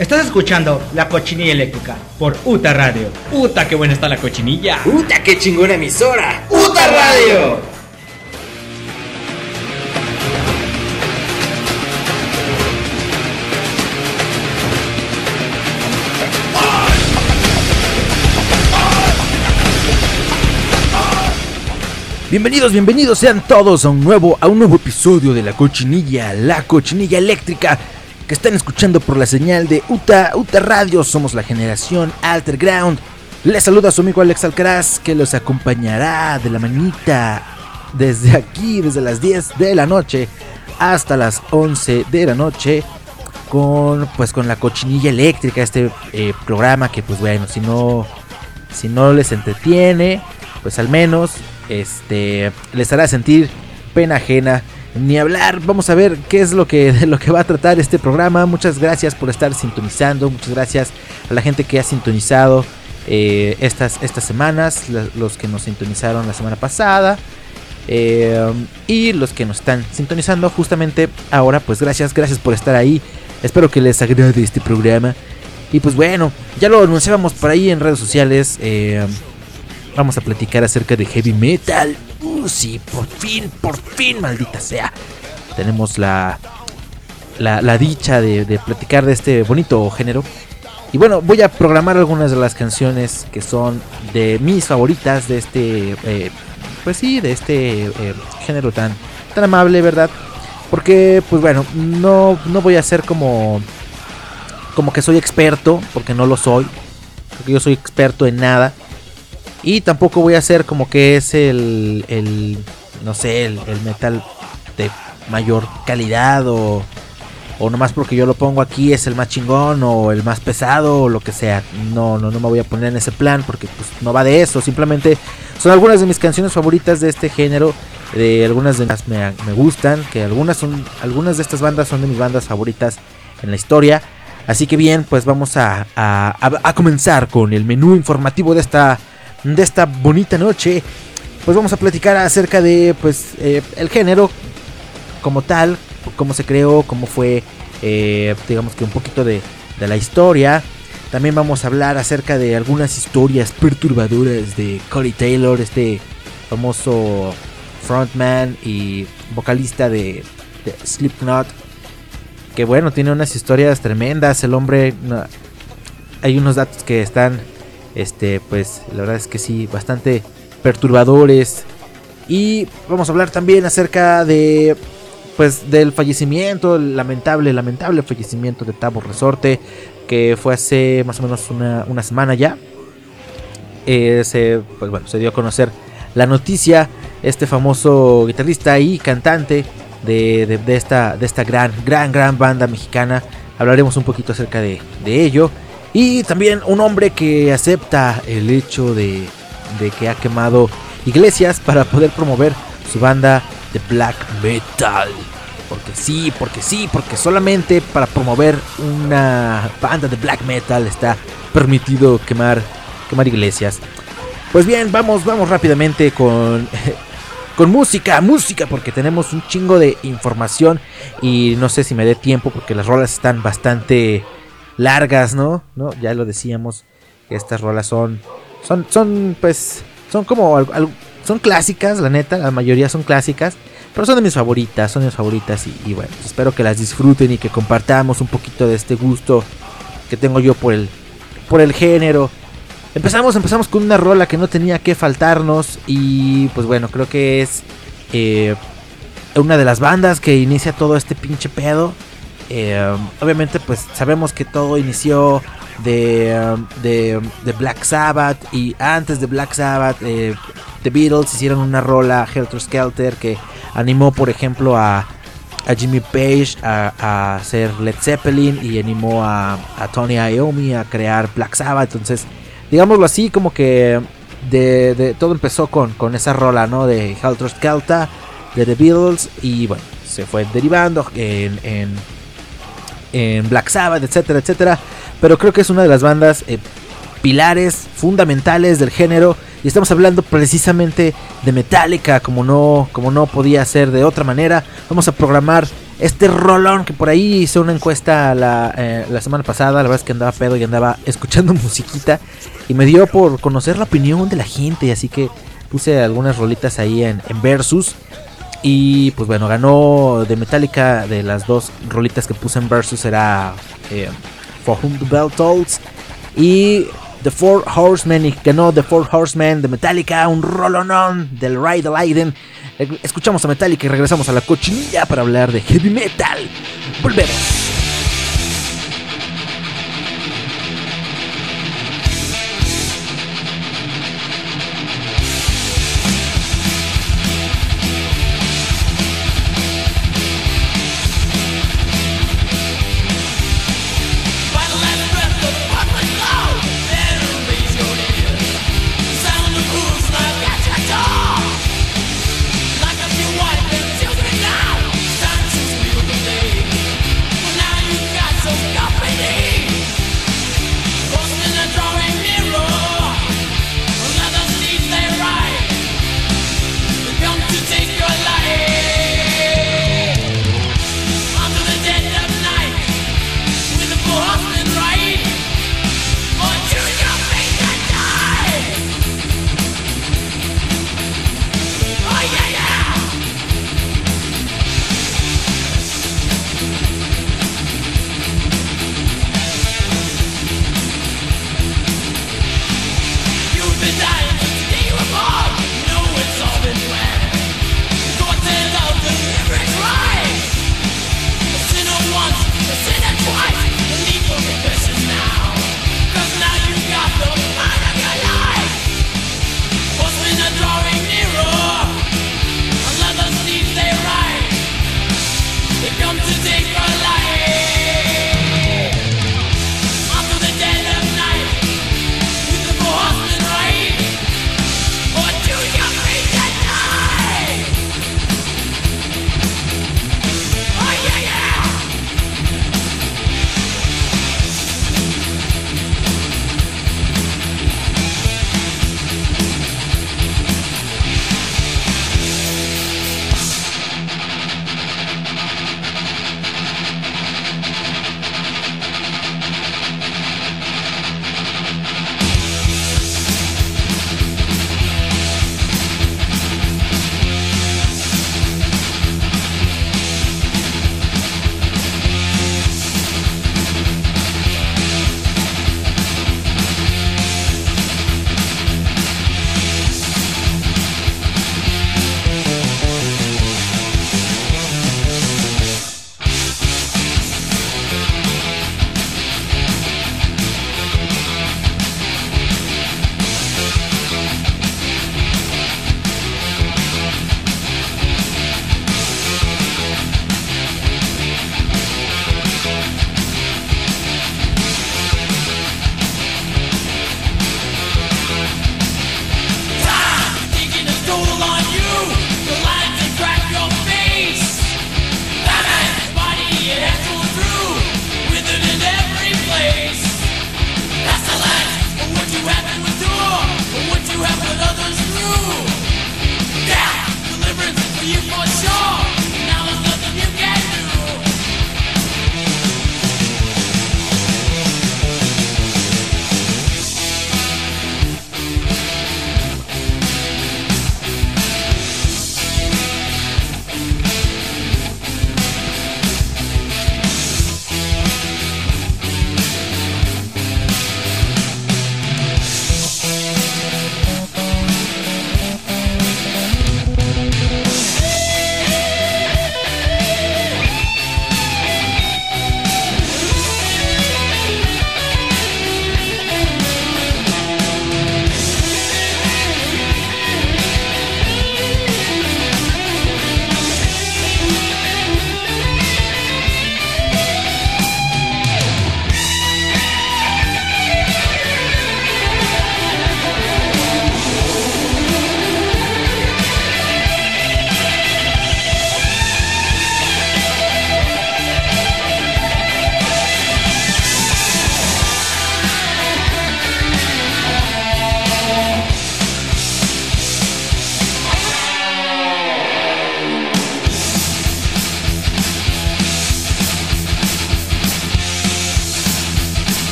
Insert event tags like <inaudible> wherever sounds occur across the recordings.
Estás escuchando La Cochinilla Eléctrica por UTA Radio. ¡Uta, qué buena está la cochinilla! ¡Uta, qué chingona emisora! ¡Uta Radio! Bienvenidos, bienvenidos sean todos a un nuevo, a un nuevo episodio de La Cochinilla, La Cochinilla Eléctrica, que están escuchando por la señal de UTA, UTA Radio, somos la generación Alterground. Les saluda su amigo Alex Alcaraz, que los acompañará de la manita desde aquí, desde las 10 de la noche hasta las 11 de la noche, con pues con la Cochinilla Eléctrica, este eh, programa que pues bueno, si no, si no les entretiene, pues al menos este les hará sentir pena ajena. Ni hablar, vamos a ver qué es lo que, de <laughs> lo que va a tratar este programa. Muchas gracias por estar sintonizando, muchas gracias a la gente que ha sintonizado eh, estas, estas semanas, los que nos sintonizaron la semana pasada. Eh, y los que nos están sintonizando justamente ahora, pues gracias, gracias por estar ahí. Espero que les agrade este programa. Y pues bueno, ya lo anunciábamos por ahí en redes sociales. Eh, vamos a platicar acerca de heavy metal. Uh, sí, por fin, por fin, maldita sea. Tenemos la, la, dicha de, platicar de este bonito género. Y bueno, voy a programar algunas de las canciones que son de mis favoritas de este, eh, pues sí, de este eh, género tan, tan amable, ¿verdad? Porque, pues bueno, no, no voy a ser como, como que soy experto, porque no lo soy. Porque yo soy experto en nada. Y tampoco voy a hacer como que es el, el no sé, el, metal de mayor calidad o, o nomás porque yo lo pongo aquí es el más chingón o el más pesado o lo que sea. No, no, no me voy a poner en ese plan porque pues no va de eso. Simplemente son algunas de mis canciones favoritas de este género. De algunas de las me, me gustan. Que algunas son. Algunas de estas bandas son de mis bandas favoritas en la historia. Así que bien, pues vamos a, a, a comenzar con el menú informativo de esta de esta bonita noche, pues vamos a platicar acerca de pues eh, el género como tal, cómo se creó, cómo fue, eh, digamos que un poquito de, de la historia. También vamos a hablar acerca de algunas historias perturbadoras de Corey Taylor, este famoso frontman y vocalista de, de Slipknot. Que bueno, tiene unas historias tremendas. El hombre, hay unos datos que están este, pues la verdad es que sí, bastante perturbadores. Y vamos a hablar también acerca de pues del fallecimiento, el lamentable, lamentable fallecimiento de Tabo Resorte, que fue hace más o menos una, semana ya. Eh, se, pues bueno, se dio a conocer la noticia, este famoso guitarrista y cantante de, esta, de esta gran, gran, gran banda mexicana. Hablaremos un poquito acerca de, de ello. Y también un hombre que acepta el hecho de, que ha quemado iglesias para poder promover su banda de black metal. Porque sí, porque sí, porque solamente para promover una banda de black metal está permitido quemar, quemar iglesias. Pues bien, vamos, vamos rápidamente con, <laughs> con música, música, porque tenemos un chingo de información y no sé si me dé tiempo porque las rolas están bastante largas, ¿no? ¿no? Ya lo decíamos, estas rolas son, son, son, pues, son como, son clásicas, la neta, la mayoría son clásicas, pero son de mis favoritas, son de mis favoritas y, bueno, espero que las disfruten y que compartamos un poquito de este gusto que tengo yo por el, por el género. Empezamos, empezamos con una rola que no tenía que faltarnos y pues bueno, creo que es eh, una de las bandas que inicia todo este pinche pedo. Eh, obviamente pues sabemos que todo inició de, de, Black Sabbath y antes de Black Sabbath eh, The Beatles hicieron una rola Helter Skelter que animó por ejemplo a, a Jimmy Page a, hacer Led Zeppelin y animó a, Tony Iommi a crear Black Sabbath. Entonces digámoslo así como que de, todo empezó con, con esa rola no de Helter Skelter de The Beatles y bueno se fue derivando en Black Sabbath, etcétera, etcétera. Pero creo que es una de las bandas eh, pilares fundamentales del género. Y estamos hablando precisamente de Metallica, como no, como no podía ser de otra manera. Vamos a programar Este rolón que por ahí hice una encuesta la, eh, la semana pasada, la verdad es que andaba pedo y andaba escuchando <laughs> musiquita y me dio por conocer la opinión de la gente, así que puse algunas rolitas ahí en, en Versus. Y pues bueno, ganó de Metallica de las dos rolitas que puse en Versus era eh, For Whom the Bell Tolls y The Four Horsemen y ganó The Four Horsemen de Metallica, un rolonón del Ride Leiden. Escuchamos a Metallica y regresamos a la cochinilla para hablar de heavy metal. Volvemos.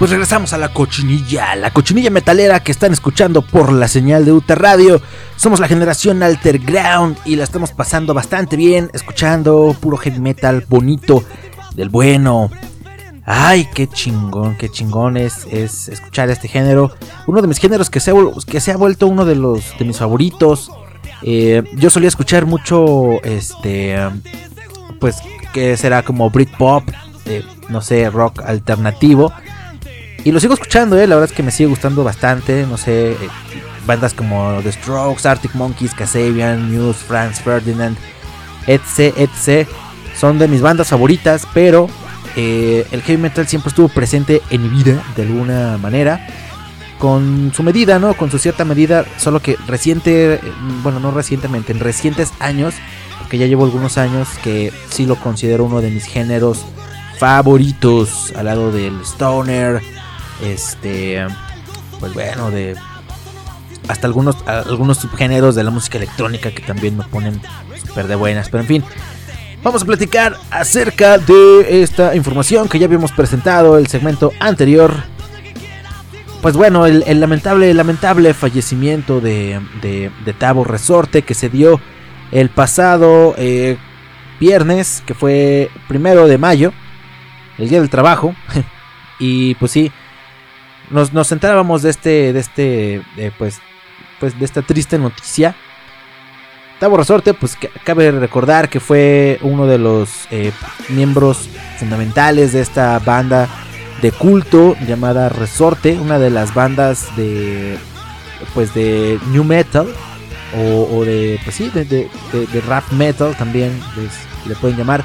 Pues regresamos a la cochinilla, la cochinilla metalera que están escuchando por la señal de UTA Radio. Somos la generación Alterground y la estamos pasando bastante bien, escuchando puro heavy metal bonito, del bueno. Ay, qué chingón, qué chingón es, escuchar este género. Uno de mis géneros que se ha, que se ha vuelto uno de los de mis favoritos. Eh, yo solía escuchar mucho, este, pues, que será como Britpop, eh, no sé, rock alternativo. Y lo sigo escuchando, eh, la verdad es que me sigue gustando bastante. No sé, eh, bandas como The Strokes, Arctic Monkeys, Kasabian, Muse, Franz Ferdinand, etc, etc. Son de mis bandas favoritas, pero eh, el heavy metal siempre estuvo presente en mi vida de alguna manera. Con su medida, ¿no? Con su cierta medida, solo que reciente, bueno, no recientemente, en recientes años, porque ya llevo algunos años que sí lo considero uno de mis géneros favoritos, al lado del stoner, este, pues bueno, de hasta algunos, algunos subgéneros de la música electrónica que también me ponen súper de buenas. Pero en fin, vamos a platicar acerca de esta información que ya habíamos presentado el segmento anterior. Pues bueno, el, lamentable, lamentable fallecimiento de, de, Tavo Resorte que se dio el pasado eh, viernes, que fue primero de mayo, el día del trabajo. <laughs> y pues sí, nos, nos enterábamos de este, de este, pues, pues de esta triste noticia. Tavo Resorte, pues cabe recordar que fue uno de los eh, miembros fundamentales de esta banda de culto llamada Resorte, una de las bandas de, pues de new metal o, de, pues sí, de, rap metal también le pueden llamar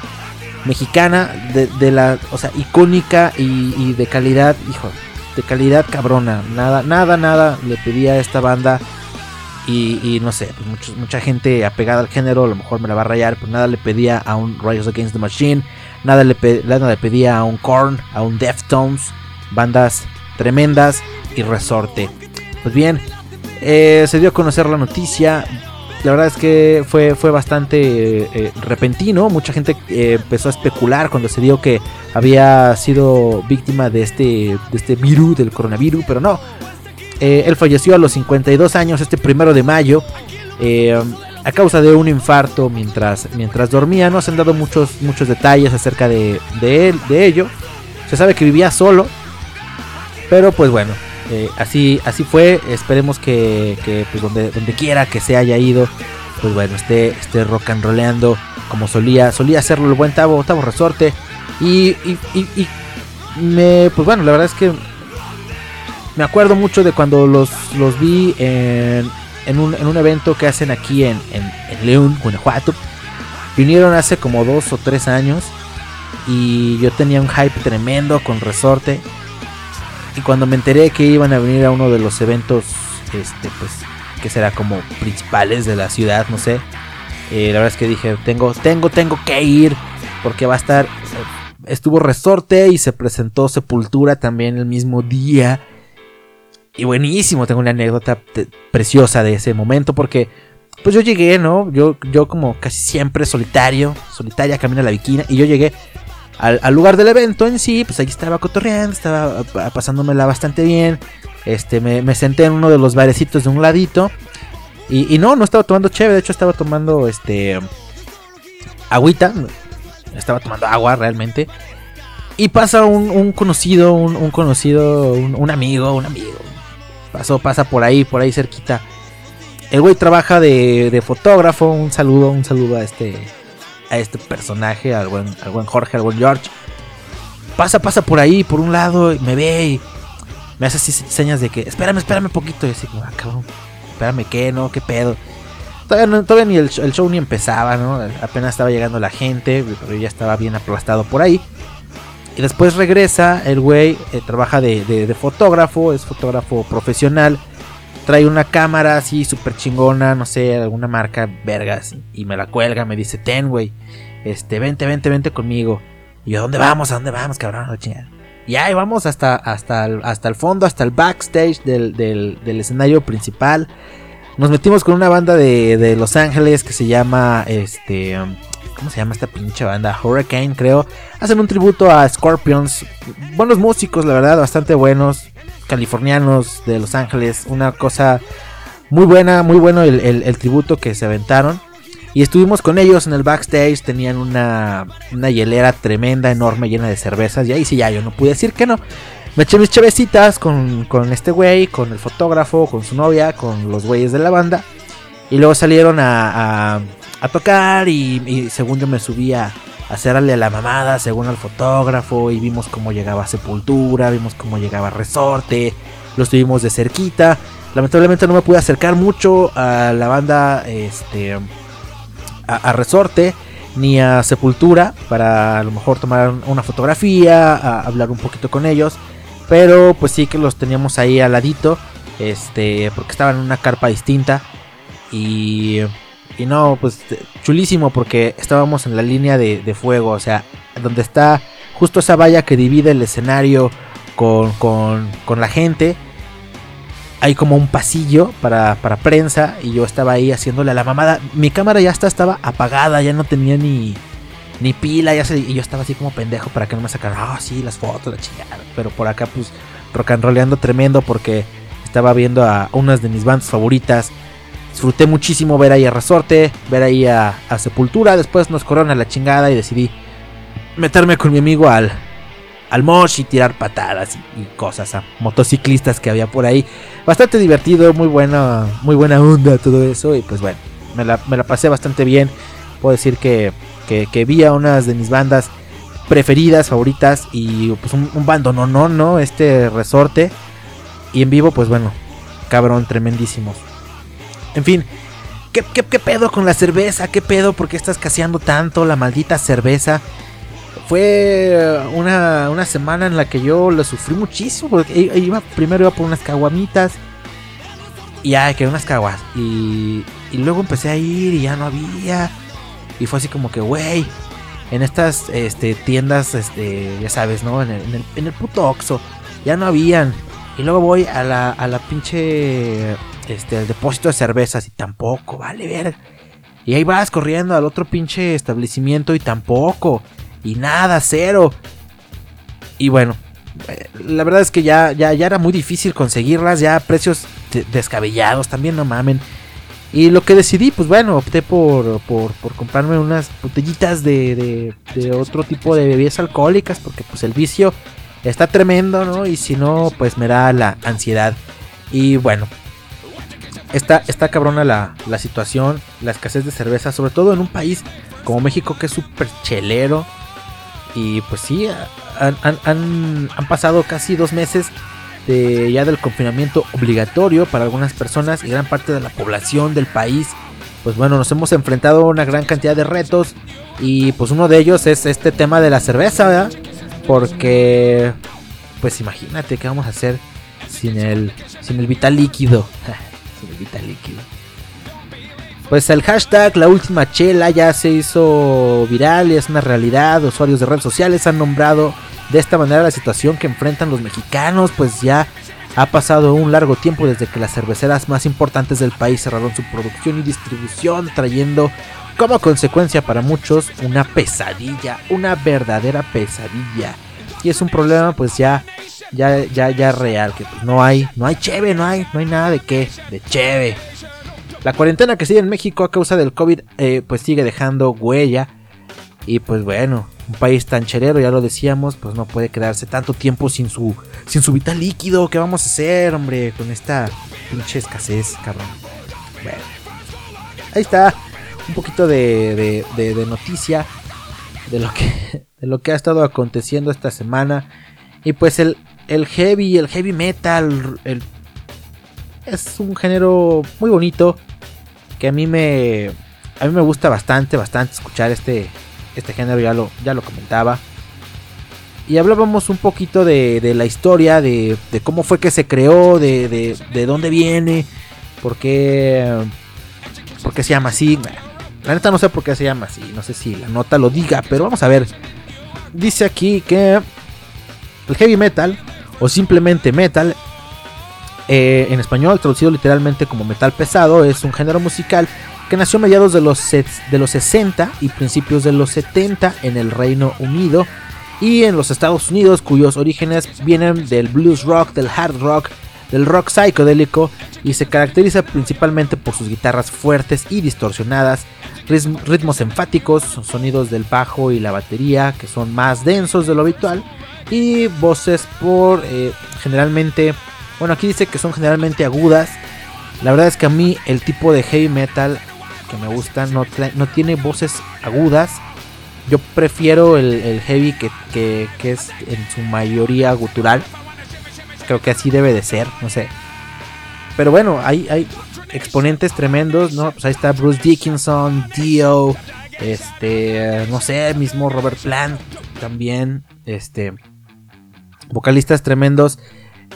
mexicana de, la, o sea, icónica y, y de calidad, hijo, de calidad cabrona. Nada, nada, nada le pedía a esta banda. Y, no sé, pues mucha gente apegada al género, a lo mejor me la va a rayar, pero nada le pedía a un Rise Against the Machine, nada le, nada le pedía a un Korn, a un Deftones, bandas tremendas y resorte. Pues bien, eh, se dio a conocer la noticia, la verdad es que fue, fue bastante eh, repentino. Mucha gente eh, empezó a especular cuando se dio que había sido víctima de este, de este virus, del coronavirus, pero no. Eh, él falleció a los 52 años, este primero de mayo, a causa de un infarto mientras, mientras dormía. No se han dado muchos, muchos detalles acerca de, él, de ello. Se sabe que vivía solo, pero pues bueno, eh, así, así fue. Esperemos que, pues donde, donde quiera que se haya ido, pues bueno, esté, esté rock and rollando como solía, solía hacerlo el buen Tavo, Tavo Resorte. Y, y, y, me, pues bueno, la verdad es que me acuerdo mucho de cuando los, los vi en, en, un, en un evento que hacen aquí en, en, en León, Guanajuato. Vinieron hace como dos o tres años y yo tenía un hype tremendo con Resorte. Y cuando me enteré que iban a venir a uno de los eventos, este, pues, que será como principales de la ciudad, no sé. Eh, la verdad es que dije, tengo, tengo, tengo que ir. Porque va a estar. Estuvo Resorte y se presentó Sepultura también el mismo día. Y buenísimo, tengo una anécdota preciosa de ese momento porque pues yo llegué, ¿no? Yo, yo como casi siempre solitario, solitaria camino a la viquina y yo llegué al, lugar del evento en sí, pues ahí estaba cotorreando, estaba pasándomela bastante bien. Este, me, senté en uno de los barecitos de un ladito. Y, no, no estaba tomando chévere, de hecho estaba tomando este agüita. Estaba tomando agua realmente. Y pasa un, conocido, un, conocido, un, amigo, un amigo. Pasó, pasa por ahí, por ahí cerquita. El güey trabaja de, de fotógrafo. Un saludo, un saludo a este a este personaje, al buen, al buen Jorge, al buen George. Pasa, pasa por ahí, por un lado, y me ve y me hace así señas de que, espérame, espérame un poquito. Y así como, ah, espérame, ¿qué? ¿No? ¿Qué pedo? Todavía, todavía ni el, show ni empezaba, ¿no? Apenas estaba llegando la gente, pero ya estaba bien aplastado por ahí. Y después regresa, el güey eh, trabaja de, fotógrafo, es fotógrafo profesional. Trae una cámara así súper chingona, no sé, alguna marca vergas. Y me la cuelga, me dice, ten, güey. Este, vente, vente, vente conmigo. Y yo, ¿a dónde vamos? ¿A dónde vamos, cabrón? Y ahí vamos hasta, hasta, el, hasta el fondo, hasta el backstage del, del, del escenario principal. Nos metimos con una banda de, de Los Ángeles que se llama, este, ¿Cómo se llama esta pinche banda? Hurricane, creo. Hacen un tributo a Scorpions. Buenos músicos, la verdad, bastante buenos. Californianos de Los Ángeles. Una cosa muy buena, muy bueno el, tributo que se aventaron. Y estuvimos con ellos en el backstage. Tenían una, hielera tremenda, enorme, llena de cervezas. Y ahí sí, ya yo no pude decir que no. Me eché mis chavecitas con, con este güey, con el fotógrafo, con su novia, con los güeyes de la banda. Y luego salieron a tocar y, según yo me subía a hacerle a la mamada según al fotógrafo y vimos cómo llegaba Sepultura, vimos cómo llegaba Resorte, lo estuvimos de cerquita. Lamentablemente no me pude acercar mucho a la banda este a, Resorte ni a Sepultura para a lo mejor tomar una fotografía, a hablar un poquito con ellos, pero pues sí que los teníamos ahí al ladito, este porque estaban en una carpa distinta y y no, pues chulísimo porque estábamos en la línea de, fuego, o sea, donde está justo esa valla que divide el escenario con, con, con la gente. Hay como un pasillo para, para, prensa y yo estaba ahí haciéndole a la mamada. Mi cámara ya está, estaba apagada, ya no tenía ni, ni pila, ya y yo estaba así como pendejo para que no me sacaran, ah, sí, las fotos, la chingada. Pero por acá, pues, rock and rollando tremendo porque estaba viendo a unas de mis bandas favoritas Disfruté muchísimo ver ahí a Resorte, ver ahí a, Sepultura. Después nos corona la chingada y decidí meterme con mi amigo al, al mosh y tirar patadas y, cosas a motociclistas que había por ahí. Bastante divertido, muy buena, muy buena onda todo eso. Y pues bueno, me la, pasé bastante bien. Puedo decir que, que, vi a unas de mis bandas preferidas, favoritas. Y pues un, un bando no, no, no, este resorte. Y en vivo, pues bueno, cabrón, tremendísimos. En fin, ¿qué, pedo con la cerveza? ¿Qué pedo? ¿Por qué estás caseando tanto la maldita cerveza? Fue una, semana en la que yo lo sufrí muchísimo. Porque iba, primero iba por unas caguamitas. Y ya, que unas caguas. Y, y luego empecé a ir y ya no había. Y fue así como que, güey, en estas este, tiendas, este, ya sabes, ¿no? En el, en el, puto Oxxo, ya no habían. Y luego voy a la, a la pinche este, el depósito de cervezas y tampoco, vale ver. Y ahí vas corriendo al otro pinche establecimiento y tampoco. Y nada, cero. Y bueno, eh, la verdad es que ya, ya, ya era muy difícil conseguirlas, ya precios descabellados, también no mamen. Y lo que decidí, pues bueno, opté por, por, comprarme unas botellitas de, de, de, otro tipo de bebidas alcohólicas, porque pues el vicio está tremendo, ¿no? Y si no, pues me da la ansiedad. Y bueno, Está, está cabrona la, situación, la escasez de cerveza, sobre todo en un país como México que es súper chelero. Y pues sí, han, pasado casi dos meses de, ya del confinamiento obligatorio para algunas personas y gran parte de la población del país. Pues bueno, nos hemos enfrentado a una gran cantidad de retos y pues uno de ellos es este tema de la cerveza, ¿verdad? Porque pues imagínate qué vamos a hacer sin el, sin el vital líquido. <laughs> líquido. Pues el hashtag La Última Chela ya se hizo viral y es una realidad. Usuarios de redes sociales han nombrado de esta manera la situación que enfrentan los mexicanos. Pues ya ha pasado un largo tiempo desde que las cerveceras más importantes del país cerraron su producción y distribución, trayendo como consecuencia para muchos una pesadilla, una verdadera pesadilla. Y es un problema pues ya ya, ya, ya real, que pues no hay, no hay cheve, no hay, no hay nada de qué, de cheve. La cuarentena que sigue en México a causa del COVID, eh, pues sigue dejando huella. Y pues bueno, un país tan cherero, ya lo decíamos, pues no puede quedarse tanto tiempo sin su, sin su vital líquido. ¿Qué vamos a hacer, hombre, con esta pinche escasez, cabrón? Bueno, ahí está, un poquito de, de, de noticia de lo que, <laughs> de lo que ha estado aconteciendo esta semana. Y pues el, el heavy, el heavy metal, es un género muy bonito que a mí me a mí me gusta bastante, bastante escuchar este este género, ya lo ya lo comentaba. y hablábamos un poquito de, la historia, de, cómo fue que se creó, de, de, dónde viene, por qué, por qué se llama así. La neta no sé por qué se llama así, no sé si la nota lo diga, pero vamos a ver. Dice aquí que el heavy metal, o simplemente metal, eh, en español traducido literalmente como metal pesado, es un género musical que nació a mediados de los, de los 60 y principios de los 70 en el Reino Unido y en los Estados Unidos, cuyos orígenes vienen del blues rock, del hard rock, del rock psicodélico y se caracteriza principalmente por sus guitarras fuertes y distorsionadas, ritmos enfáticos, sonidos del bajo y la batería que son más densos de lo habitual y voces por eh, generalmente, bueno aquí dice que son generalmente agudas. La verdad es que a mí el tipo de heavy metal que me gusta no, no tiene voces agudas, yo prefiero el, heavy que, es en su mayoría gutural. Creo que así debe de ser, no sé. Pero bueno, hay, hay exponentes tremendos, ¿no? Pues ahí está Bruce Dickinson, Dio, este, no sé, mismo Robert Plant también, este, vocalistas tremendos,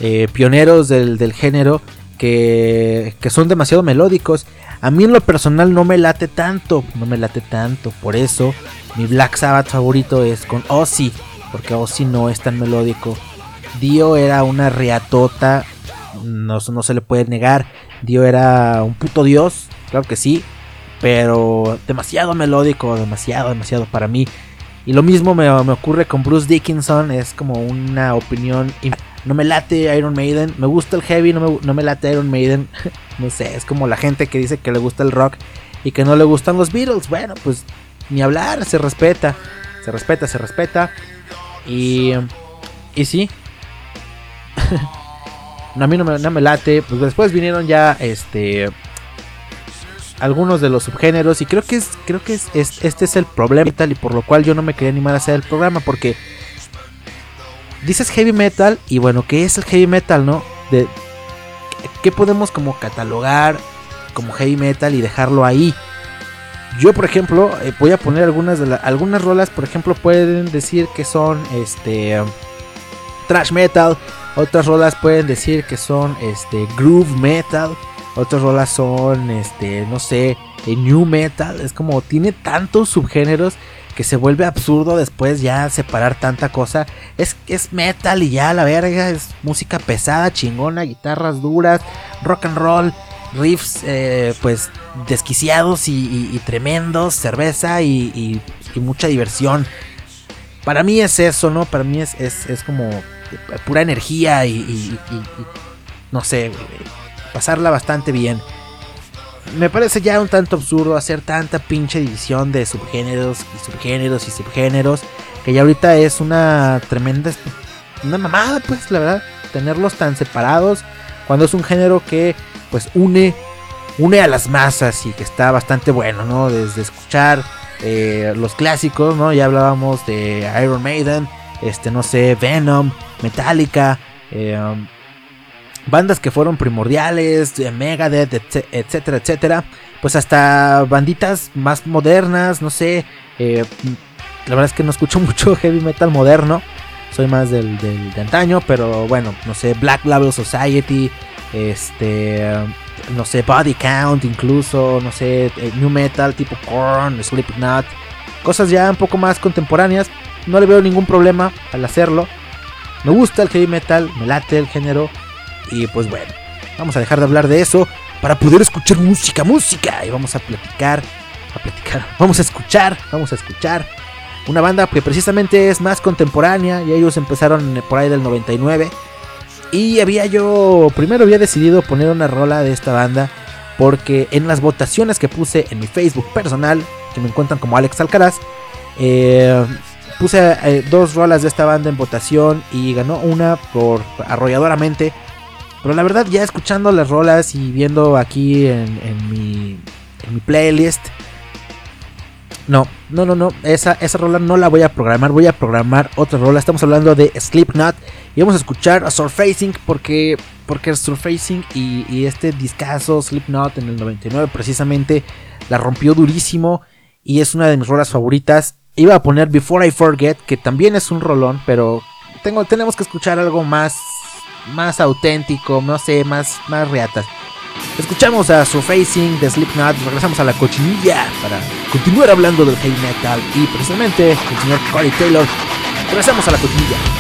eh, pioneros del, del género que, que, son demasiado melódicos. A mí en lo personal no me late tanto, no me late tanto, por eso mi Black Sabbath favorito es con Ozzy, porque Ozzy no es tan melódico. Dio era una riatota, no, se le puede negar. Dio era un puto dios, claro que sí, pero demasiado melódico, demasiado, demasiado para mí. Y lo mismo me, ocurre con Bruce Dickinson, es como una opinión. No me late Iron Maiden, me gusta el heavy, no me, no me late Iron Maiden. <laughs> no sé, es como la gente que dice que le gusta el rock y que no le gustan los Beatles. Bueno, pues ni hablar, se respeta, se respeta, se respeta. Y, y sí, <laughs> a mí no me, no me, late. Pues después vinieron ya este algunos de los subgéneros y creo que es creo que es, este es el problema y y por lo cual yo no me quería animar a hacer el programa porque dices heavy metal y bueno, ¿qué es el heavy metal, no? De qué podemos como catalogar como heavy metal y dejarlo ahí. Yo, por ejemplo, eh, voy a poner algunas de las algunas rolas, por ejemplo, pueden decir que son este thrash metal, otras rolas pueden decir que son este groove metal, otras rolas son este no sé, eh, new metal, es como tiene tantos subgéneros que se vuelve absurdo después ya separar tanta cosa. Es, es metal y ya la verga, es música pesada, chingona, guitarras duras, rock and roll, riffs eh, pues desquiciados y, tremendos, cerveza y, mucha diversión. Para mí es eso, ¿no? Para mí es, es, como pura energía y, no sé, pasarla bastante bien. Me parece ya un tanto absurdo hacer tanta pinche división de subgéneros y subgéneros y subgéneros. Que ya ahorita es una tremenda... Una mamada, pues, la verdad. Tenerlos tan separados. Cuando es un género que pues une, une a las masas y que está bastante bueno, ¿no? Desde escuchar eh, los clásicos, ¿no? Ya hablábamos de Iron Maiden, este, no sé, Venom, Metallica, eh, um, bandas que fueron primordiales, Megadeth, etcétera, etcétera. Pues hasta banditas más modernas, no sé. Eh, la verdad es que no escucho <laughs> mucho heavy metal moderno. Soy más del, del de antaño, pero bueno, no sé, Black Label Society, este, no sé, Body Count incluso, no sé, eh, New Metal tipo Korn, Slipknot, cosas ya un poco más contemporáneas. No le veo ningún problema al hacerlo. Me gusta el heavy metal, me late el género y pues bueno, vamos a dejar de hablar de eso para poder escuchar música, música y vamos a platicar, a platicar, <laughs> vamos a escuchar, vamos a escuchar una banda que precisamente es más contemporánea y ellos empezaron por ahí del 99 y había yo, primero había decidido poner una rola de esta banda porque en las votaciones que puse en mi Facebook personal, que me encuentran como Alex Alcaraz, eh, puse eh, dos rolas de esta banda en votación y ganó una por arrolladoramente. Pero la verdad ya escuchando las rolas y viendo aquí en, mi, playlist, no, no, no, no. Esa, esa rola no la voy a programar. Voy a programar otra rola. Estamos hablando de Slipknot. Y vamos a escuchar a Surfacing porque, porque Surfacing y, y este discazo Slipknot en el 99 precisamente la rompió durísimo. Y es una de mis rolas favoritas. Iba a poner Before I Forget, que también es un rolón, pero tengo, tenemos que escuchar algo más, más auténtico, no sé, más, más reatas. Escuchamos a Surfacing de Slipknot, regresamos a la cochinilla para continuar hablando del heavy metal y precisamente el señor Corey Taylor. Regresamos a la cochinilla.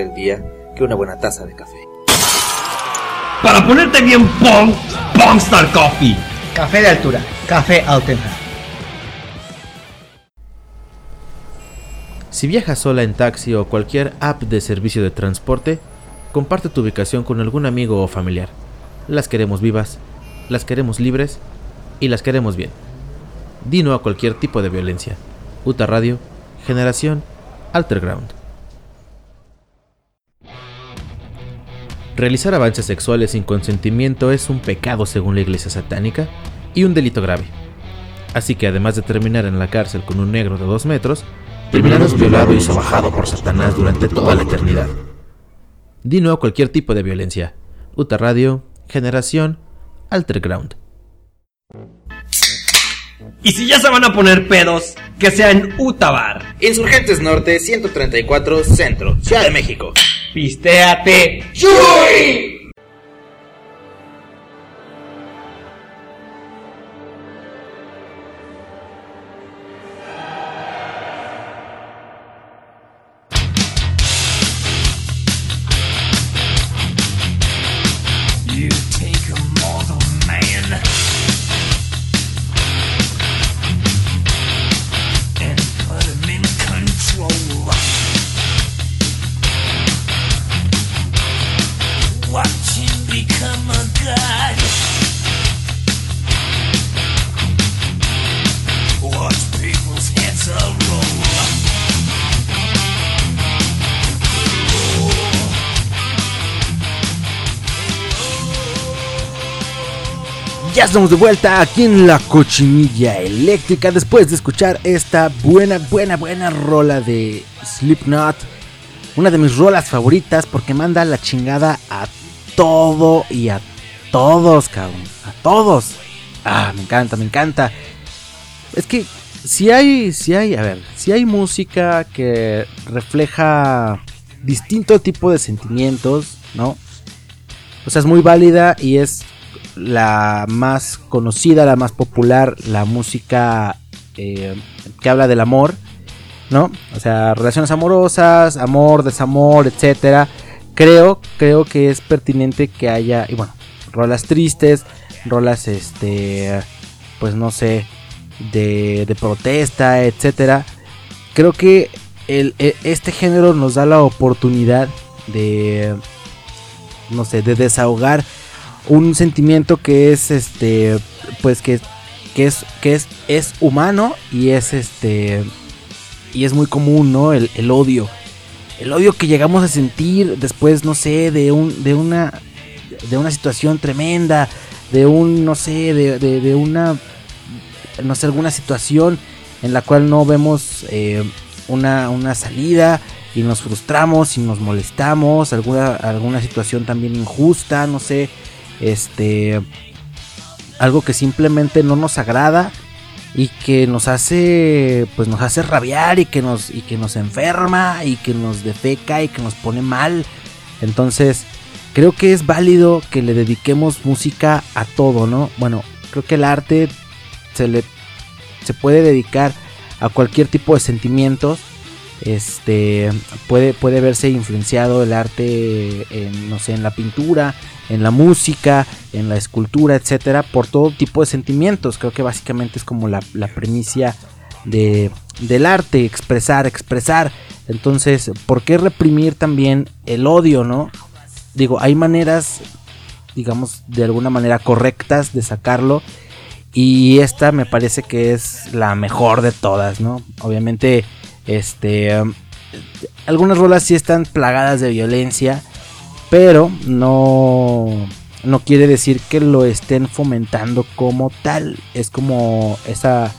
El día que una buena taza de café. Para ponerte bien pong, Pongstar Coffee. Café de altura, café Altenham. Si viajas sola en taxi o cualquier app de servicio de transporte, comparte tu ubicación con algún amigo o familiar. Las queremos vivas, las queremos libres y las queremos bien. Dino a cualquier tipo de violencia. Uta Radio, Generación Alterground. Realizar avances sexuales sin consentimiento es un pecado según la iglesia satánica y un delito grave. Así que además de terminar en la cárcel con un negro de dos metros, terminarás violado y sobajado por Satanás durante toda la eternidad. Dino a cualquier tipo de violencia. Uta Radio, Generación, Alterground. Y si ya se van a poner pedos, que sea en Utabar. Insurgentes Norte 134 Centro, Ciudad de México. Pistéate. ¡Chuy! Estamos de vuelta aquí en la cochinilla eléctrica después de escuchar esta buena, buena, buena rola de Slipknot. Una de mis rolas favoritas porque manda la chingada a todo y a todos, cabrón. A todos. Ah, me encanta, me encanta. Es que si hay, si hay, a ver, si hay música que refleja distinto tipo de sentimientos, ¿no? O sea, es muy válida y es la más conocida, la más popular, la música eh, que habla del amor, ¿no? O sea, relaciones amorosas, amor, desamor, etcétera. Creo, creo que es pertinente que haya, y bueno, rolas tristes, rolas, este, pues no sé, de, de protesta, etcétera. Creo que el, e, este género nos da la oportunidad de, no sé, de desahogar un sentimiento que es este pues que, que es que es es humano y es este y es muy común no el, odio. El odio que llegamos a sentir después no sé de un de una de una situación tremenda de un no sé de, de, una no sé alguna situación en la cual no vemos eh, una, una salida y nos frustramos y nos molestamos alguna alguna situación también injusta no sé este algo que simplemente no nos agrada y que nos hace pues nos hace rabiar y que nos y que nos enferma y que nos defeca y que nos pone mal. Entonces creo que es válido que le dediquemos música a todo no bueno creo que el arte se le se puede dedicar a cualquier tipo de sentimientos este puede puede verse influenciado el arte en no sé en la pintura en la música, en la escultura, etcétera, por todo tipo de sentimientos. Creo que básicamente es como la, la premisa de, del arte, expresar, expresar. Entonces, ¿por qué reprimir también el odio, no? Digo, hay maneras, digamos, de alguna manera correctas de sacarlo. Y esta me parece que es la mejor de todas, ¿no? Obviamente, este. Algunas rolas sí están plagadas de violencia pero no, no quiere decir que lo estén fomentando como tal. Es como esa,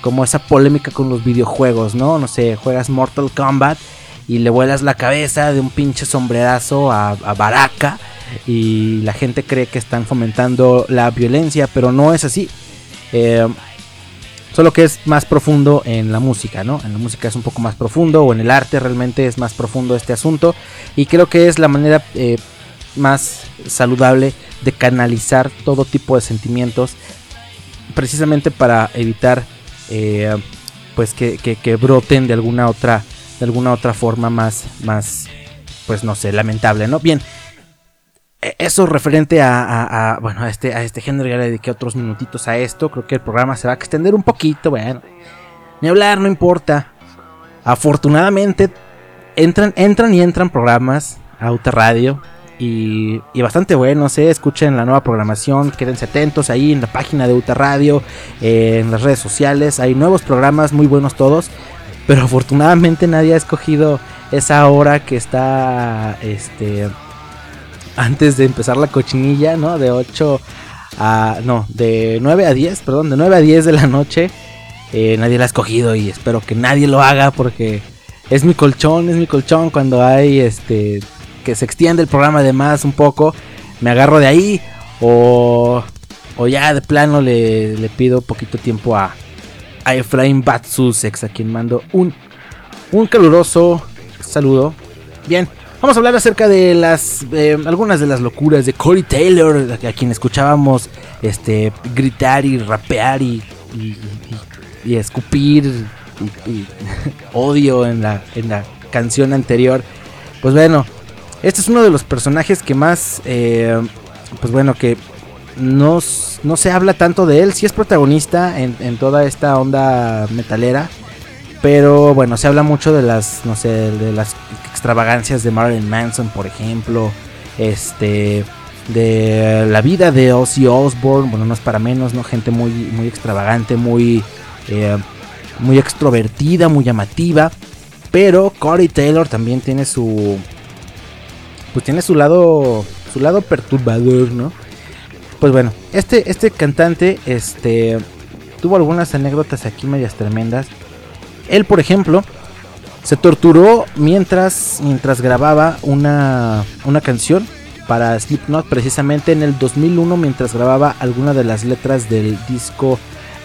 como esa polémica con los videojuegos, ¿no? No sé, juegas Mortal Kombat y le vuelas la cabeza de un pinche sombrerazo a, Baraka y la gente cree que están fomentando la violencia, pero no es así. Eh, Solo que es más profundo en la música, ¿no? En la música es un poco más profundo, o en el arte realmente es más profundo este asunto. Y creo que es la manera eh, más saludable de canalizar todo tipo de sentimientos. Precisamente para evitar eh, pues que, que, broten de alguna otra. De alguna otra forma más. más. Pues no sé, lamentable, ¿no? Bien. E, eso referente a, bueno, a este, a este género, ya le dediqué otros minutitos a esto. Creo que el programa se va a extender un poquito. Bueno, ni hablar, no importa. Afortunadamente, entran, entran y entran programas a Uta Radio. Y, y, bastante buenos, ¿eh? escuchen la nueva programación, quédense atentos ahí en la página de Uta Radio, eh, en las redes sociales, hay nuevos programas muy buenos todos, pero afortunadamente nadie ha escogido esa hora que está este, antes de empezar la cochinilla, ¿no? De 8 a... No, de 9 a 10, perdón, de 9 a 10 de la noche. Eh, nadie la ha escogido y espero que nadie lo haga porque es mi colchón, es mi colchón cuando hay este... Que se extiende el programa de más un poco. Me agarro de ahí o... O ya de plano le, le pido poquito tiempo a, a Efraín Batsusex, a quien mando un, un caluroso saludo. Bien, Vamos a hablar acerca de las eh, algunas de las locuras de Corey Taylor, a quien escuchábamos este gritar y rapear y, y, escupir y, <laughs> odio en la, en la canción anterior. Pues bueno, este es uno de los personajes que más, eh, pues bueno, que no, no, se habla tanto de él. Sí es protagonista en, en toda esta onda metalera. Pero bueno, se habla mucho de las, no sé, de las extravagancias de Marilyn Manson, por ejemplo. Este, de la vida de Ozzy Osbourne, bueno, no es para menos, ¿no? Gente muy, muy extravagante, muy, eh, muy extrovertida, muy llamativa. Pero Corey Taylor también tiene su, pues tiene su lado, su lado perturbador, ¿no? pues bueno, este, este cantante este, tuvo algunas anécdotas aquí medias tremendas. Él, por ejemplo, se torturó mientras, mientras grababa una, una canción para Slipknot, precisamente en el 2001, mientras grababa alguna de las letras del disco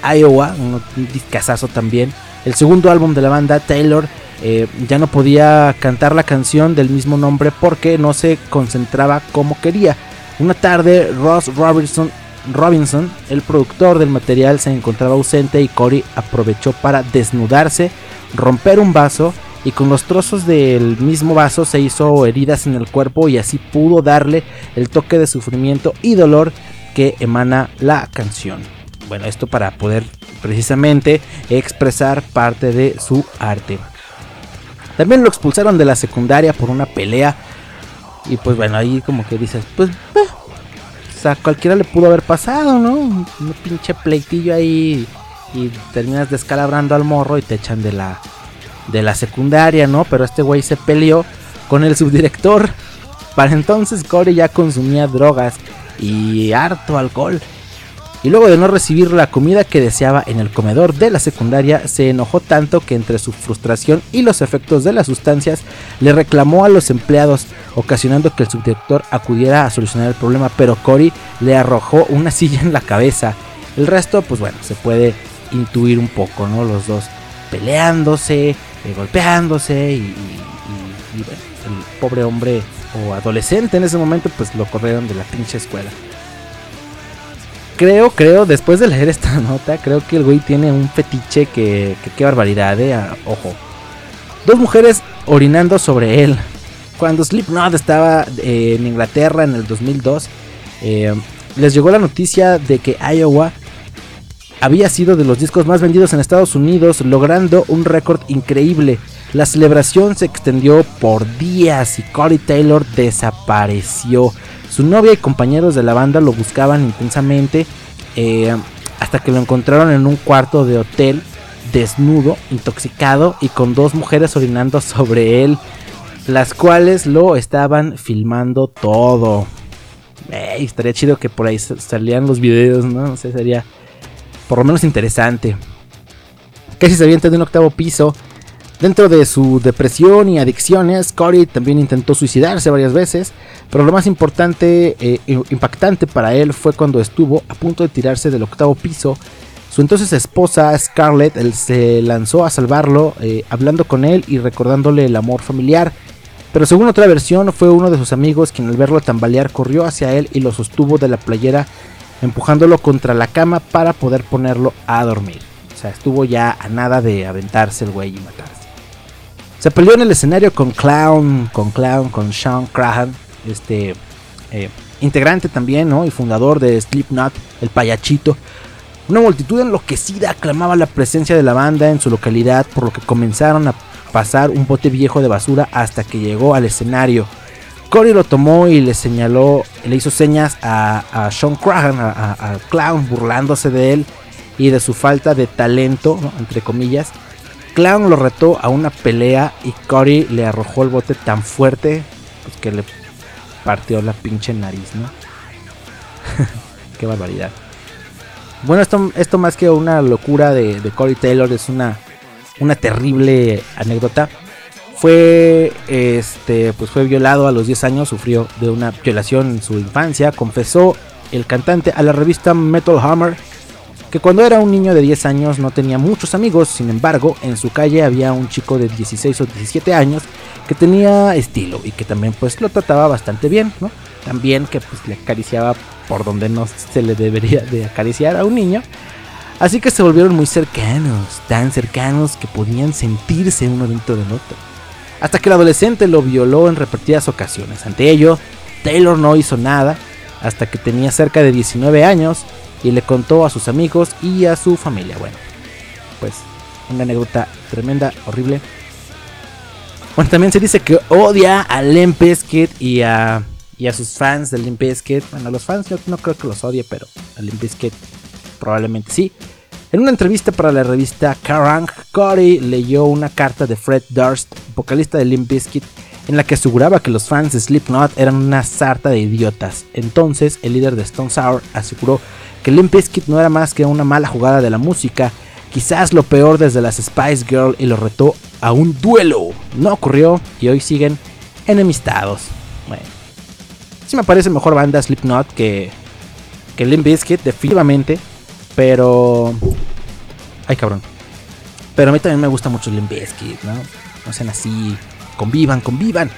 Iowa, un discazazo también. El segundo álbum de la banda, Taylor, eh, ya no podía cantar la canción del mismo nombre porque no se concentraba como quería. Una tarde, Ross Robinson, Robinson, el productor del material, se encontraba ausente y Cory aprovechó para desnudarse, romper un vaso y con los trozos del mismo vaso se hizo heridas en el cuerpo y así pudo darle el toque de sufrimiento y dolor que emana la canción. Bueno, esto para poder precisamente expresar parte de su arte. También lo expulsaron de la secundaria por una pelea. Y pues bueno, ahí como que dices, pues... sea, cualquiera le pudo haber pasado, ¿no? Un pinche pleitillo ahí. Y terminas descalabrando al morro y te echan de la, de la secundaria, ¿no? Pero este güey se peleó con el subdirector. Para entonces Corey ya consumía drogas y harto alcohol y luego de no recibir la comida que deseaba en el comedor de la secundaria, se enojó tanto que entre su frustración y los efectos de las sustancias le reclamó a los empleados, ocasionando que el subdirector acudiera a solucionar el problema, pero Cory le arrojó una <laughs> silla en la cabeza. El resto, pues bueno, se puede intuir un poco, ¿no? Los dos peleándose, eh, golpeándose y, el pobre hombre o adolescente en ese momento, pues lo corrieron de la pinche escuela creo, creo, después de leer esta <laughs> nota, creo que el güey tiene un fetiche que, que qué barbaridad, eh. Ojo. Dos mujeres orinando sobre él. Cuando Slipknot estaba eh, en Inglaterra en el 2002, eh, les llegó la noticia de que Iowa había sido de los discos más vendidos en Estados Unidos, logrando un récord increíble. La celebración se extendió por días y Corey Taylor desapareció. Su novia y compañeros de la banda lo buscaban intensamente eh, hasta que lo encontraron en un cuarto de hotel desnudo, intoxicado y con dos mujeres orinando sobre él, las cuales lo estaban filmando todo. estaría chido que por ahí salían los videos, ¿no? No sé, sería por lo menos interesante. Casi se avienta de un octavo piso Dentro de su depresión y adicciones, Corey también intentó suicidarse varias veces, pero lo más importante, e impactante para él fue cuando estuvo a punto de tirarse del octavo piso. Su entonces esposa Scarlett se lanzó a salvarlo, eh, hablando con él y recordándole el amor familiar. Pero según otra versión, fue uno de sus amigos quien al verlo tambalear corrió hacia él y lo sostuvo de la playera, empujándolo contra la cama para poder ponerlo a dormir. O sea, estuvo ya a nada de aventarse el güey y matarse. Se peleó en el escenario con Clown, con Clown, con Sean Crahan, este eh, integrante también, ¿no? Y fundador de Slipknot, el payachito. Una multitud enloquecida aclamaba la presencia de la banda en su localidad, por lo que comenzaron a pasar un bote viejo de basura hasta que llegó al escenario. Corey lo tomó y le señaló, le hizo señas a, Sean Crahan, a, Clown, burlándose de él y de su falta de talento, entre comillas. Clown lo retó a una pelea y Cory le arrojó el bote tan fuerte pues, que le partió la pinche nariz, ¿no? <laughs> Qué barbaridad. Bueno, esto, esto más que una locura de, de Corey Taylor es una, una terrible anécdota. Fue, este, pues fue violado a los 10 años, sufrió de una violación en su infancia. Confesó el cantante a la revista Metal Hammer que cuando era un niño de 10 años no tenía muchos amigos, sin embargo, en su calle había un chico de 16 o 17 años que tenía estilo y que también pues lo trataba bastante bien, ¿no? También que pues le acariciaba por donde no se le debería de acariciar a un niño. Así que se volvieron muy cercanos, tan cercanos que podían sentirse uno dentro del otro. Hasta que el adolescente lo violó en repetidas ocasiones. Ante ello, Taylor no hizo nada hasta que tenía cerca de 19 años y le contó a sus amigos y a su familia. Bueno, pues una anécdota tremenda, horrible. Bueno, también se dice que odia a Limp Bizkit y a, y a sus fans de Limp Bizkit. Bueno, a los fans yo no creo que los odie, pero a Limp Bizkit probablemente sí. En una entrevista para la revista Kerrang, Corey leyó una carta de Fred Durst, vocalista de Limp Bizkit, en la que aseguraba que los fans de Slipknot eran una sarta de idiotas. Entonces, el líder de Stone Sour aseguró que Limp Bizkit no era más que una mala jugada de la música, quizás lo peor desde las Spice Girl y lo retó a un duelo. No ocurrió y hoy siguen enemistados. Bueno, sí me parece mejor banda Slipknot que, que Limp Bizkit, definitivamente, pero... Ay, cabrón. Pero a mí también me gusta mucho Limp Bizkit, ¿no? No sean así convivan, convivan.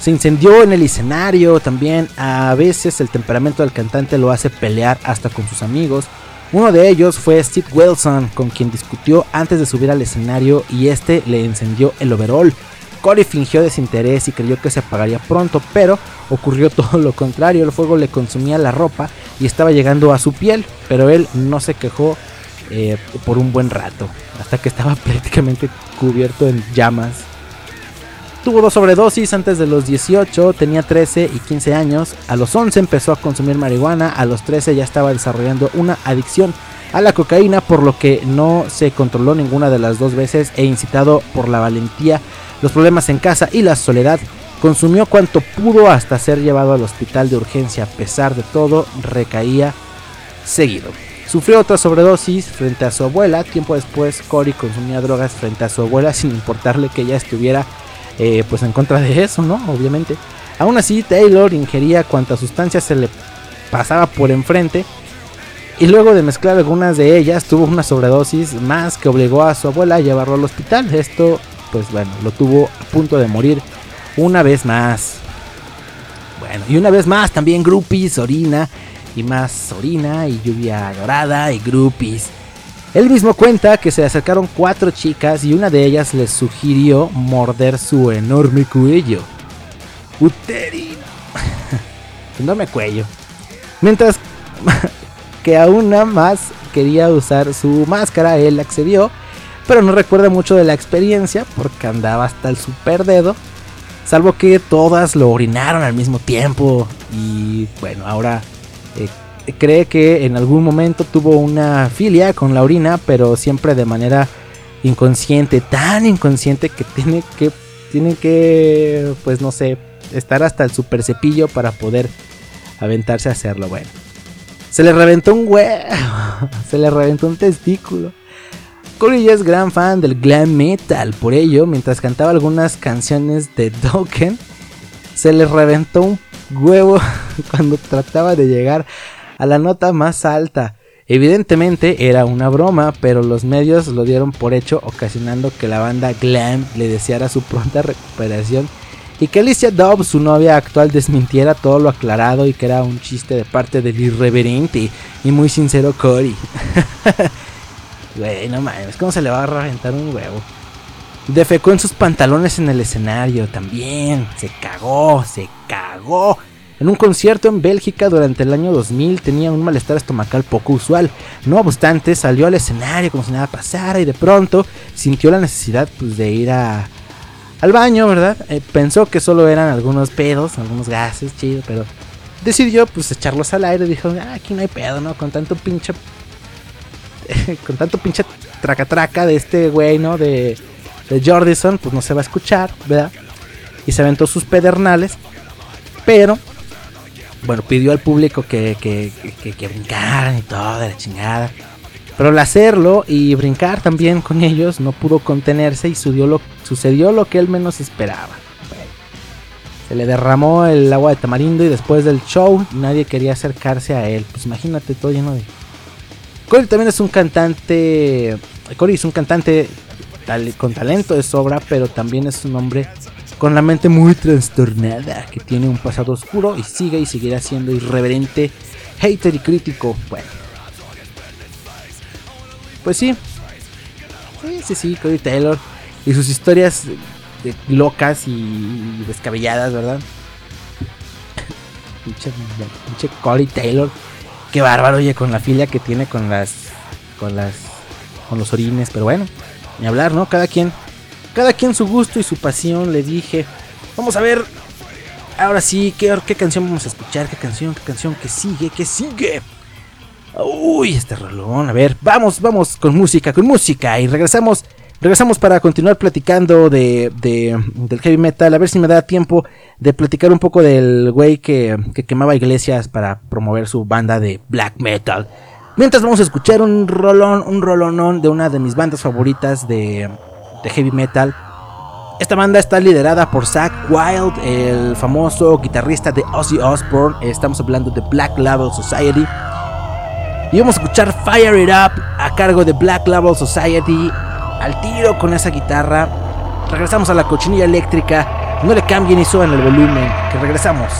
Se incendió en el escenario también. A veces el temperamento del cantante lo hace pelear hasta con sus amigos. Uno de ellos fue Steve Wilson, con quien discutió antes de subir al escenario y este le encendió el overall. Corey fingió desinterés y creyó que se apagaría pronto, pero ocurrió <laughs> todo lo contrario. El fuego le consumía la ropa y estaba llegando a su piel, pero él no se quejó eh, por un buen rato, hasta que estaba <laughs> prácticamente cubierto en llamas Tuvo dos sobredosis antes de los 18, tenía 13 y 15 años. A los 11 empezó a consumir marihuana, a los 13 ya estaba desarrollando una adicción a la cocaína, por lo que no se controló ninguna de las dos veces e incitado por la valentía, los problemas en casa y la soledad, consumió cuanto pudo hasta ser llevado al hospital de urgencia. A pesar de todo, recaía seguido. Sufrió otra sobredosis frente a su abuela. Tiempo después, Cory consumía drogas frente a su abuela sin importarle que ella estuviera eh, pues en contra de eso, ¿no? Obviamente. Aún así, Taylor ingería cuantas sustancias se le pasaba por enfrente. Y luego de mezclar algunas de ellas, tuvo una sobredosis más que obligó a su abuela a llevarlo al hospital. Esto, pues bueno, lo tuvo a punto de morir una vez más. Bueno, y una vez más también groupies, orina y más orina y lluvia dorada y groupies. Él mismo cuenta que se acercaron cuatro chicas y una de ellas les sugirió morder su enorme cuello. Uterino. <laughs> enorme cuello. Mientras <laughs> que a una más quería usar su máscara, él accedió, pero no recuerda mucho de la experiencia porque andaba hasta el super dedo. Salvo que todas lo orinaron al mismo tiempo. Y bueno, ahora cree que en algún momento tuvo una filia con la orina, pero siempre de manera inconsciente, tan inconsciente que tiene que, tiene que, pues no sé, estar hasta el super cepillo para poder aventarse a hacerlo. Bueno, se le reventó un huevo, <laughs> se le reventó un testículo. Corey es gran fan del glam metal, por ello, mientras cantaba algunas canciones de <laughs> Dokken, se le reventó un huevo <laughs> cuando trataba de llegar a la nota más alta. Evidentemente era una broma, pero los medios lo dieron por hecho, ocasionando que la banda Glam le deseara su pronta recuperación y que Alicia Dobbs, su novia actual, desmintiera todo lo aclarado y que era un chiste de parte del irreverente y muy sincero Cory. <laughs> Güey, no mames, ¿cómo se le va a reventar un huevo? Defecó en sus pantalones en el escenario también. Se cagó, se cagó. En un concierto en Bélgica durante el año 2000 tenía un malestar estomacal poco usual. No obstante, salió al escenario como si nada pasara y de pronto sintió la necesidad pues, de ir a, al baño, ¿verdad? Eh, pensó que solo eran algunos pedos, algunos gases, chido, pero decidió pues echarlos al aire. Dijo, ah, aquí no hay pedo, ¿no? Con tanto pinche... <laughs> con tanto pinche traca traca de este güey, ¿no? De, de Jordison, pues no se va a escuchar, ¿verdad? Y se aventó sus pedernales. Pero bueno, pidió al público que, que, que, brincaran y todo, de la chingada. Pero al hacerlo y brincar también con ellos, no pudo contenerse y sucedió lo, sucedió lo que él menos esperaba. se le derramó el agua de tamarindo y después del show nadie quería acercarse a él. Pues imagínate todo lleno de... Cory también es un cantante... Cory es un cantante con talento de sobra, pero también es un hombre con la mente muy trastornada, que tiene un pasado oscuro y sigue y seguirá siendo irreverente, hater y crítico. Bueno. Pues sí. Sí, sí, Cody Taylor y sus historias locas y descabelladas, ¿verdad? pinche Cody Taylor. Qué bárbaro, oye, con la filia que tiene con las. con las. con los orines, pero bueno, ni hablar, ¿no? Cada quien cada quien su gusto y su pasión, le dije. Vamos a ver. Ahora sí, ¿qué, qué canción vamos a escuchar? ¿Qué canción? ¿Qué canción? ¿Qué sigue? ¿Qué sigue? Uy, este rolón. A ver, vamos, vamos con música, con música. Y regresamos, regresamos para continuar platicando de, de del heavy metal. A ver si me da tiempo de platicar un poco del güey que, que quemaba iglesias para promover su banda de black metal. Mientras vamos a escuchar un rolón, un rolonón de una de mis bandas favoritas de, de heavy metal. Esta banda está liderada por Zach Wild, el famoso guitarrista de Ozzy Osbourne. Estamos hablando de Black Label Society. Y vamos a escuchar Fire It Up a cargo de Black Label Society. Al tiro con esa guitarra. Regresamos a la cochinilla eléctrica. No le cambien ni suban el volumen. Que regresamos.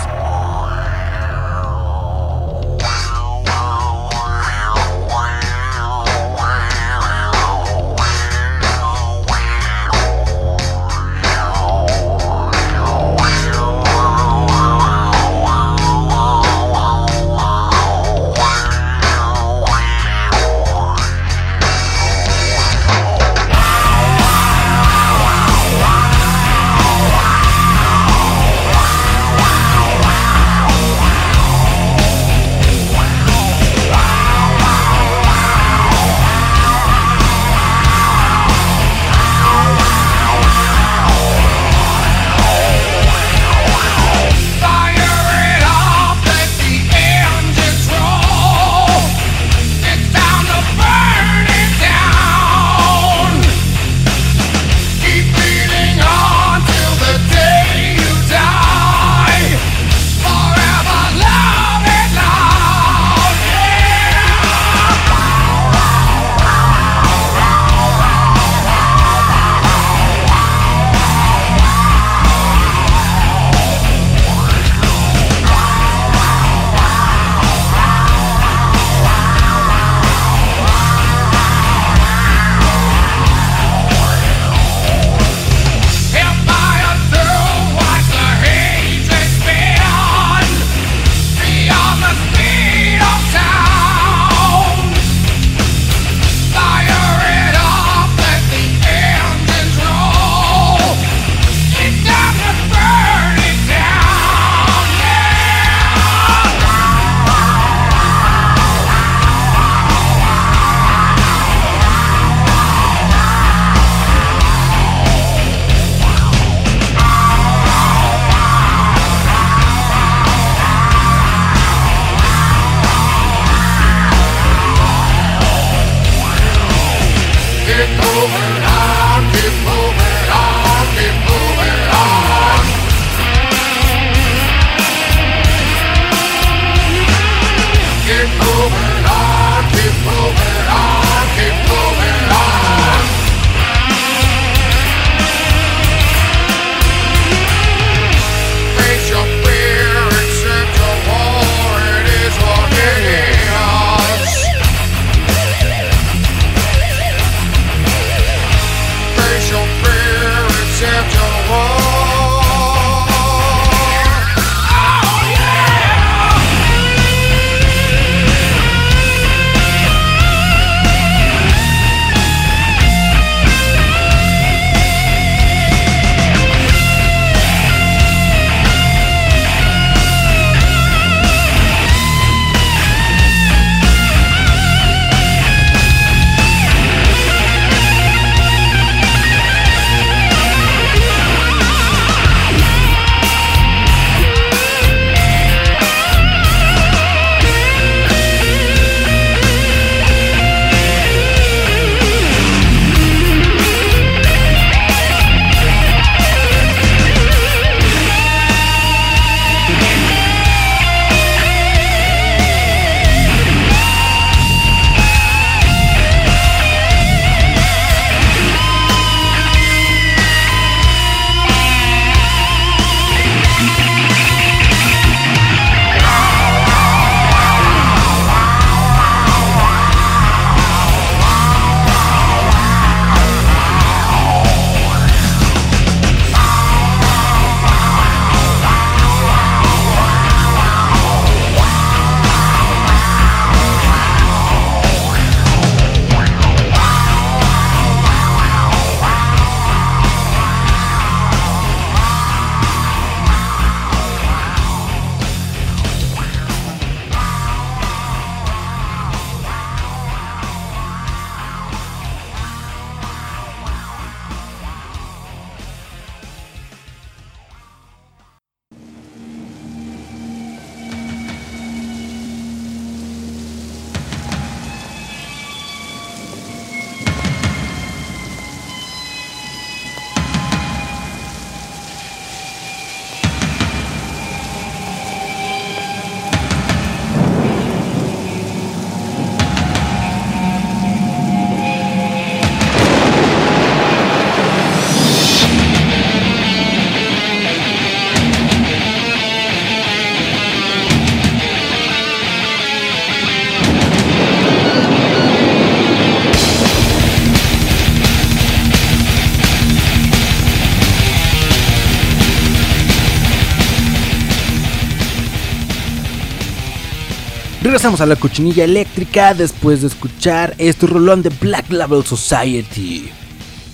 Regresamos a la cochinilla eléctrica después de escuchar este rolón de Black Label Society.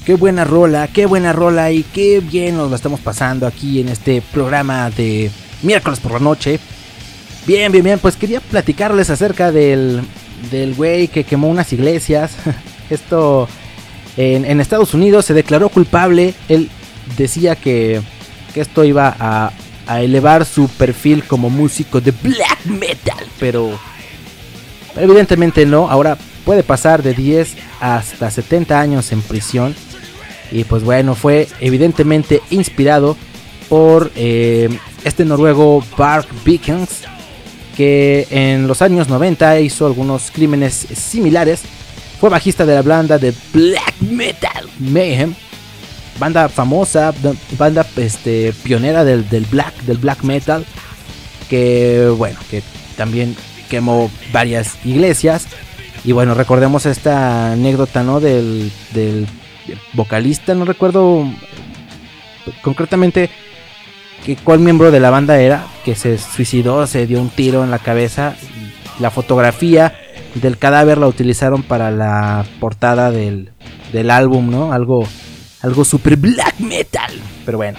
Qué buena rola, qué buena rola y qué bien nos la estamos pasando aquí en este programa de miércoles por la noche. Bien, bien, bien, pues quería platicarles acerca del, del güey que quemó unas iglesias. <laughs> Esto en, en, Estados Unidos se declaró culpable. Él decía que, que esto iba a, a elevar su perfil como músico de black metal, pero evidentemente no. Ahora puede pasar de 10 hasta 70 años en prisión. Y pues bueno, fue evidentemente inspirado por eh, este noruego Bark Beacons, que en los años 90 hizo algunos crímenes similares. Fue bajista de la banda de black metal Mayhem, banda famosa, banda este, pionera del, del, black, del black metal, que bueno, que también quemó varias iglesias. Y bueno, recordemos esta anécdota, ¿no? Del, del vocalista, no recuerdo concretamente que cuál miembro de la banda era, que se suicidó, se dio un tiro en la cabeza. La fotografía del cadáver la utilizaron para la portada del, del álbum, ¿no? Algo, algo super black metal. Pero bueno,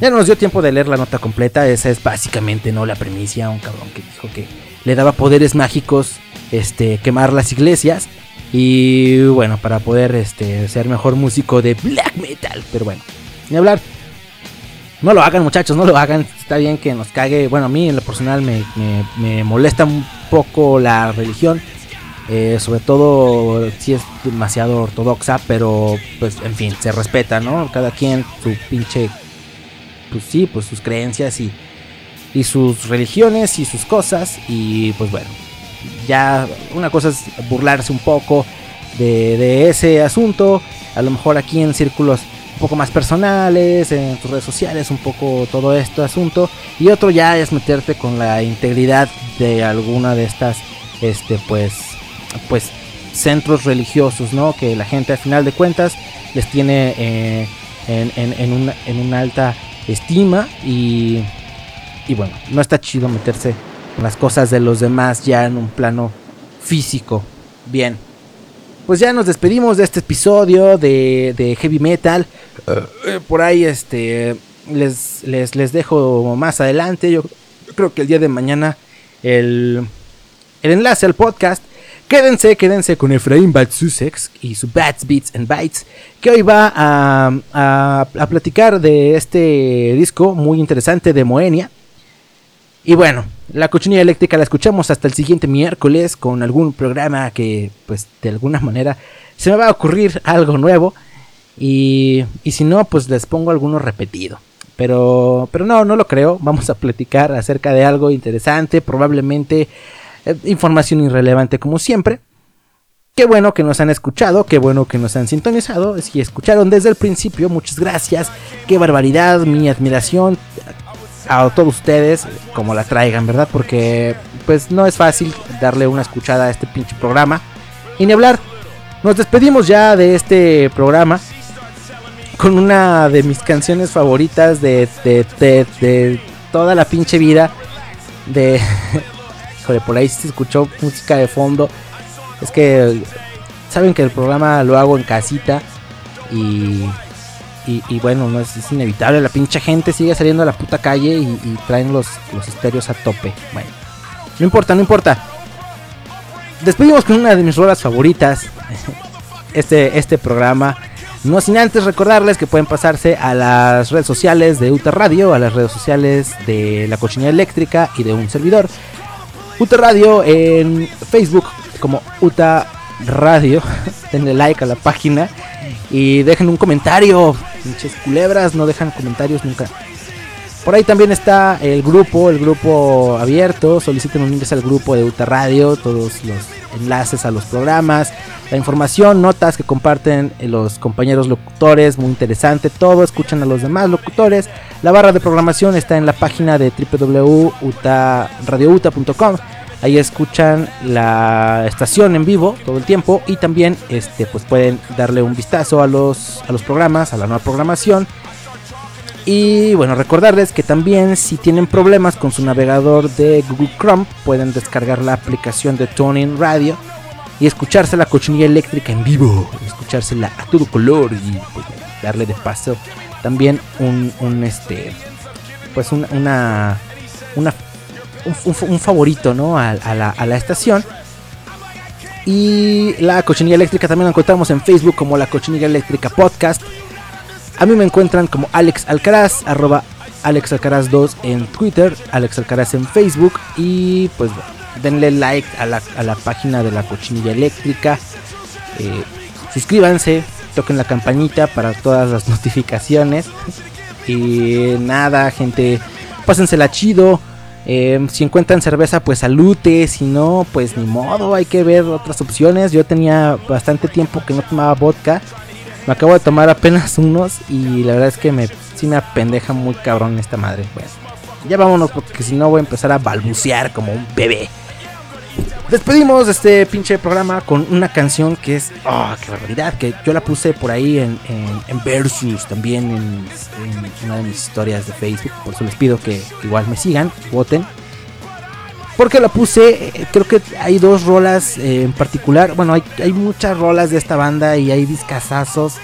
ya no nos dio tiempo de leer la nota completa. Esa es básicamente, ¿no? La premisa, un cabrón que dijo que le daba poderes mágicos este, quemar las iglesias. Y bueno, para poder este, ser mejor músico de black metal. Pero bueno, ni hablar. No lo hagan muchachos, no lo hagan. Está bien que nos cague. Bueno, a mí en lo personal me, me, me molesta un poco la religión. Eh, sobre todo si es demasiado ortodoxa. Pero pues en fin, se respeta, ¿no? Cada quien su pinche... Pues sí, pues sus creencias y, y sus religiones y sus cosas. Y pues bueno, ya una cosa es burlarse un poco de, de, ese asunto. A lo mejor aquí en círculos un poco más personales, en tus redes sociales, un poco todo este asunto. Y otro ya es meterte con la integridad de alguna de estas, este, pues, pues, centros religiosos, ¿no? Que la gente al final de cuentas les tiene eh, en, en, en, una, en alta estima y, y bueno, no está chido meterse las cosas de los demás ya en un plano físico. Bien. Pues ya nos despedimos de este episodio de, de Heavy Metal. Uh, por ahí este les, les, les, dejo más adelante. Yo creo que el día de mañana el, el enlace al podcast. Quédense, quédense con Efraín Batsusex y su Bats, Beats and Bytes, que hoy va a, a, a platicar de este disco muy interesante de Moenia. Y bueno, la cochinilla eléctrica la escuchamos hasta el siguiente miércoles con algún programa que, pues, de alguna manera se me va a ocurrir algo nuevo. Y, y si no, pues les pongo alguno repetido. Pero, pero no, no lo creo. Vamos a platicar acerca de algo interesante, probablemente eh, información irrelevante como siempre. Qué bueno que nos han escuchado, qué bueno que nos han sintonizado. Si escucharon desde el principio, muchas gracias. Qué barbaridad, mi admiración a todos ustedes como la traigan, ¿verdad? Porque pues no es fácil darle una escuchada a este pinche programa. Y ni hablar, nos despedimos ya de este programa con una de mis canciones favoritas de, de, de, de toda la pinche vida. De... <laughs> Joder, por ahí se escuchó música de fondo. Es que saben que el programa lo hago en casita y y, bueno, no es, inevitable, la pinche gente sigue saliendo a la puta calle y, y, traen los, los estéreos a tope. Bueno, no importa, no importa. Despedimos con una de mis rolas favoritas. <laughs> Este, este programa. No sin antes recordarles que pueden pasarse a las redes sociales de UTA Radio, a las redes sociales de la cochinilla eléctrica y de un servidor. UTA Radio en Facebook como UTA Radio. <laughs> Denle like a la página y dejen un comentario. Pinches culebras, no dejan comentarios nunca. Por ahí también está el grupo, el grupo abierto. Soliciten unirse al grupo de Uta Radio, todos los enlaces a los programas, la información, notas que comparten los compañeros locutores, muy interesante todo. Escuchan a los demás locutores. La barra de programación está en la página de www.radiouta.com. Ahí escuchan la estación en vivo todo el tiempo y también este pues pueden darle un vistazo a los a los programas, a la nueva programación Y bueno, recordarles que también si tienen problemas con su navegador de Google Chrome, pueden descargar la aplicación de Tuning Radio y escucharse la cochinilla eléctrica en vivo, escuchársela a todo color y pues, darle de paso. También un, un este pues una, una, un, favorito ¿no? a, a, la, a la estación. Y la cochinilla eléctrica también la encontramos en Facebook como la cochinilla eléctrica podcast a mí me encuentran como Alex Alcaraz, arroba Alex Alcaraz 2 en Twitter, Alex Alcaraz en Facebook y pues denle like a la, a la página de la cochinilla eléctrica. Eh, suscríbanse, toquen la campanita para todas las <laughs> notificaciones. Y nada, gente, pásensela chido. Eh, si encuentran cerveza, pues salute. Si no, pues ni modo, hay que ver otras opciones. Yo tenía bastante tiempo que no tomaba vodka. Me acabo de tomar apenas unos y la verdad es que me, sí me apendeja muy cabrón esta madre. Pues ya vámonos porque si no voy a empezar a balbucear como un bebé. Despedimos este pinche programa con una canción que es. ¡Oh, qué barbaridad! Que yo la puse por ahí en, en, Versus, también en, una de mis historias de Facebook. Por eso les pido que, igual me sigan, voten. Porque la puse, eh, creo que hay dos rolas eh, en particular. Bueno, hay, muchas rolas de esta banda y hay discazazos,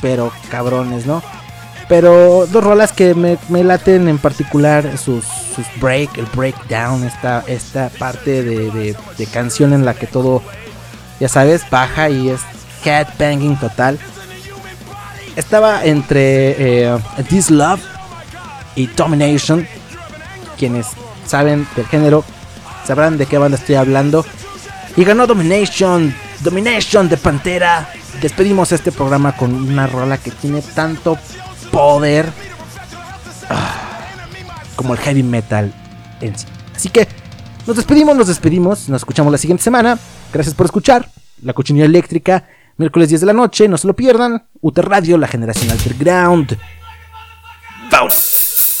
pero cabrones, ¿no? Pero dos rolas que me, me laten en particular sus, sus, break, el breakdown, esta, esta parte de, de, canción en la que todo, ya sabes, baja y es banging total. Estaba entre eh, This Love y Domination. Quienes saben del género sabrán de qué banda estoy hablando. Y ganó Domination, Domination de Pantera. Despedimos este programa con una rola que tiene tanto poder ah, como el heavy metal en sí. Así que nos despedimos, nos despedimos, nos escuchamos la siguiente semana. Gracias por escuchar. La cochinilla eléctrica, miércoles 10 de la noche, no se lo pierdan. Uter Radio, la generación underground. ¡Vámonos!